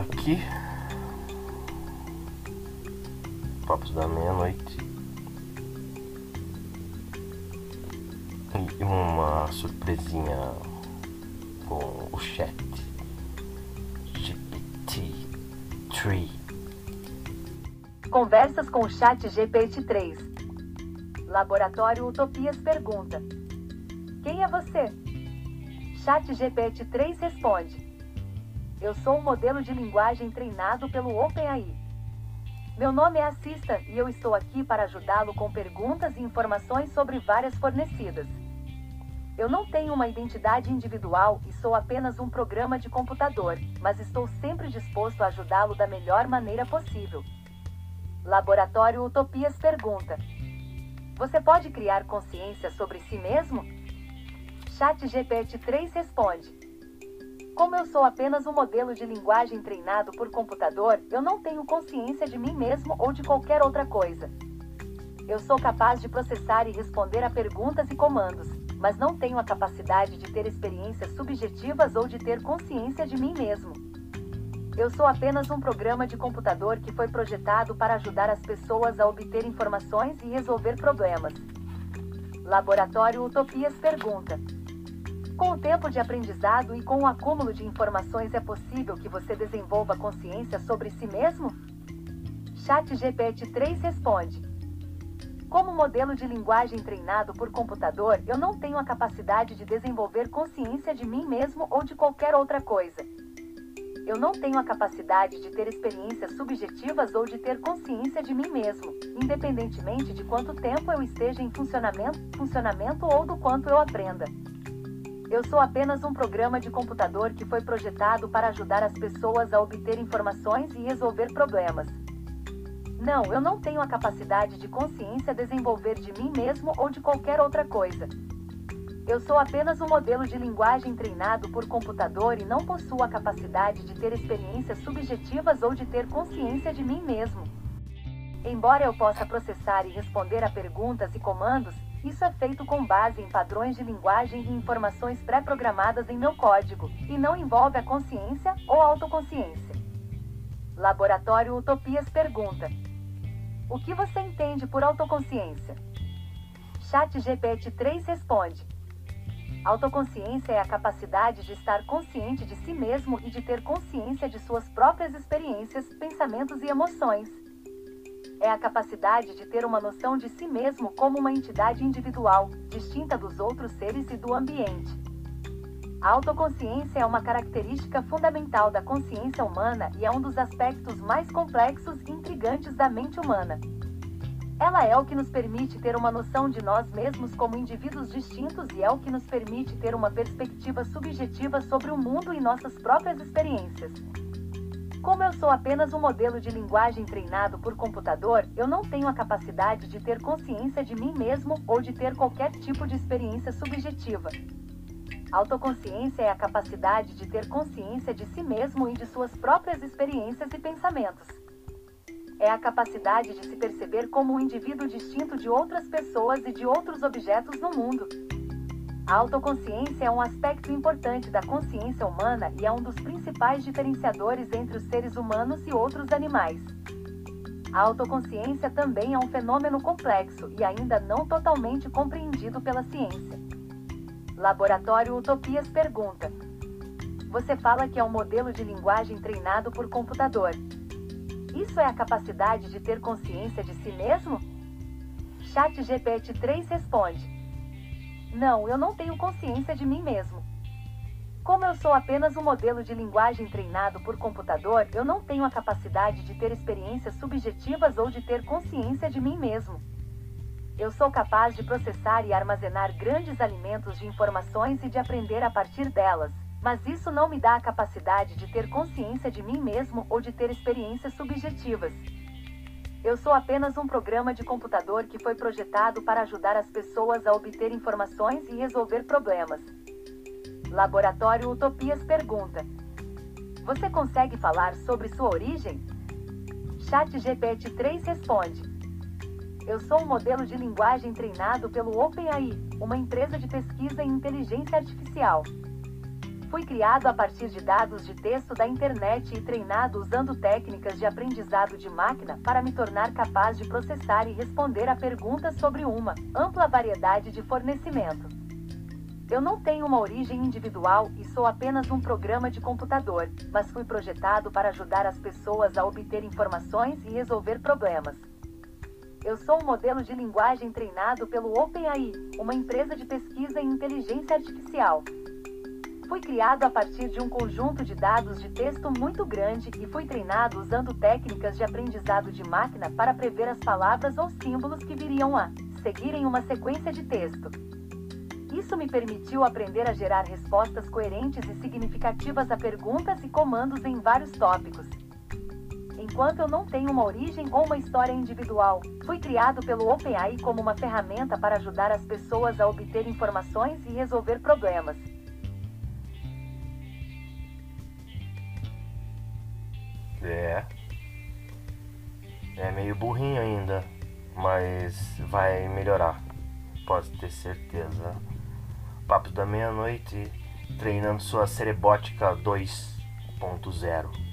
aqui. Papos da meia-noite. E uma surpresinha com o chat. GPT-3. Conversas com o chat GPT-3. Laboratório Utopias pergunta: Quem é você? Chat GPT-3 responde: Eu sou um modelo de linguagem treinado pelo OpenAI. Meu nome é Assista e eu estou aqui para ajudá-lo com perguntas e informações sobre várias fornecidas. Eu não tenho uma identidade individual e sou apenas um programa de computador, mas estou sempre disposto a ajudá-lo da melhor maneira possível. Laboratório Utopias pergunta: Você pode criar consciência sobre si mesmo? Chat GPT-3 responde: Como eu sou apenas um modelo de linguagem treinado por computador, eu não tenho consciência de mim mesmo ou de qualquer outra coisa. Eu sou capaz de processar e responder a perguntas e comandos, mas não tenho a capacidade de ter experiências subjetivas ou de ter consciência de mim mesmo. Eu sou apenas um programa de computador que foi projetado para ajudar as pessoas a obter informações e resolver problemas. Laboratório Utopias pergunta: com o tempo de aprendizado e com o acúmulo de informações é possível que você desenvolva consciência sobre si mesmo? Chat GPT-3 responde: Como modelo de linguagem treinado por computador, eu não tenho a capacidade de desenvolver consciência de mim mesmo ou de qualquer outra coisa. Eu não tenho a capacidade de ter experiências subjetivas ou de ter consciência de mim mesmo, independentemente de quanto tempo eu esteja em funcionamento, funcionamento ou do quanto eu aprenda. Eu sou apenas um programa de computador que foi projetado para ajudar as pessoas a obter informações e resolver problemas. Não, eu não tenho a capacidade de consciência desenvolver de mim mesmo ou de qualquer outra coisa. Eu sou apenas um modelo de linguagem treinado por computador e não possuo a capacidade de ter experiências subjetivas ou de ter consciência de mim mesmo. Embora eu possa processar e responder a perguntas e comandos, isso é feito com base em padrões de linguagem e informações pré-programadas em meu código, e não envolve a consciência ou autoconsciência. Laboratório Utopias pergunta: O que você entende por autoconsciência? Chat GPT 3 responde: Autoconsciência é a capacidade de estar consciente de si mesmo e de ter consciência de suas próprias experiências, pensamentos e emoções é a capacidade de ter uma noção de si mesmo como uma entidade individual, distinta dos outros seres e do ambiente. A autoconsciência é uma característica fundamental da consciência humana e é um dos aspectos mais complexos e intrigantes da mente humana. Ela é o que nos permite ter uma noção de nós mesmos como indivíduos distintos e é o que nos permite ter uma perspectiva subjetiva sobre o mundo e nossas próprias experiências. Como eu sou apenas um modelo de linguagem treinado por computador, eu não tenho a capacidade de ter consciência de mim mesmo ou de ter qualquer tipo de experiência subjetiva. Autoconsciência é a capacidade de ter consciência de si mesmo e de suas próprias experiências e pensamentos. É a capacidade de se perceber como um indivíduo distinto de outras pessoas e de outros objetos no mundo. A autoconsciência é um aspecto importante da consciência humana e é um dos principais diferenciadores entre os seres humanos e outros animais. A autoconsciência também é um fenômeno complexo e ainda não totalmente compreendido pela ciência. Laboratório Utopias pergunta: Você fala que é um modelo de linguagem treinado por computador. Isso é a capacidade de ter consciência de si mesmo? Chat GPT 3 responde: não, eu não tenho consciência de mim mesmo. Como eu sou apenas um modelo de linguagem treinado por computador, eu não tenho a capacidade de ter experiências subjetivas ou de ter consciência de mim mesmo. Eu sou capaz de processar e armazenar grandes alimentos de informações e de aprender a partir delas, mas isso não me dá a capacidade de ter consciência de mim mesmo ou de ter experiências subjetivas. Eu sou apenas um programa de computador que foi projetado para ajudar as pessoas a obter informações e resolver problemas. Laboratório Utopias pergunta: Você consegue falar sobre sua origem? Chat GPT 3 responde: Eu sou um modelo de linguagem treinado pelo OpenAI, uma empresa de pesquisa em inteligência artificial. Foi criado a partir de dados de texto da internet e treinado usando técnicas de aprendizado de máquina para me tornar capaz de processar e responder a perguntas sobre uma ampla variedade de fornecimento. Eu não tenho uma origem individual e sou apenas um programa de computador, mas fui projetado para ajudar as pessoas a obter informações e resolver problemas. Eu sou um modelo de linguagem treinado pelo OpenAI, uma empresa de pesquisa em inteligência artificial. Fui criado a partir de um conjunto de dados de texto muito grande e fui treinado usando técnicas de aprendizado de máquina para prever as palavras ou símbolos que viriam a seguir em uma sequência de texto. Isso me permitiu aprender a gerar respostas coerentes e significativas a perguntas e comandos em vários tópicos. Enquanto eu não tenho uma origem ou uma história individual, fui criado pelo OpenAI como uma ferramenta para ajudar as pessoas a obter informações e resolver problemas. Meio burrinho ainda, mas vai melhorar. Pode ter certeza. Papo da meia-noite, treinando sua cerebótica 2.0.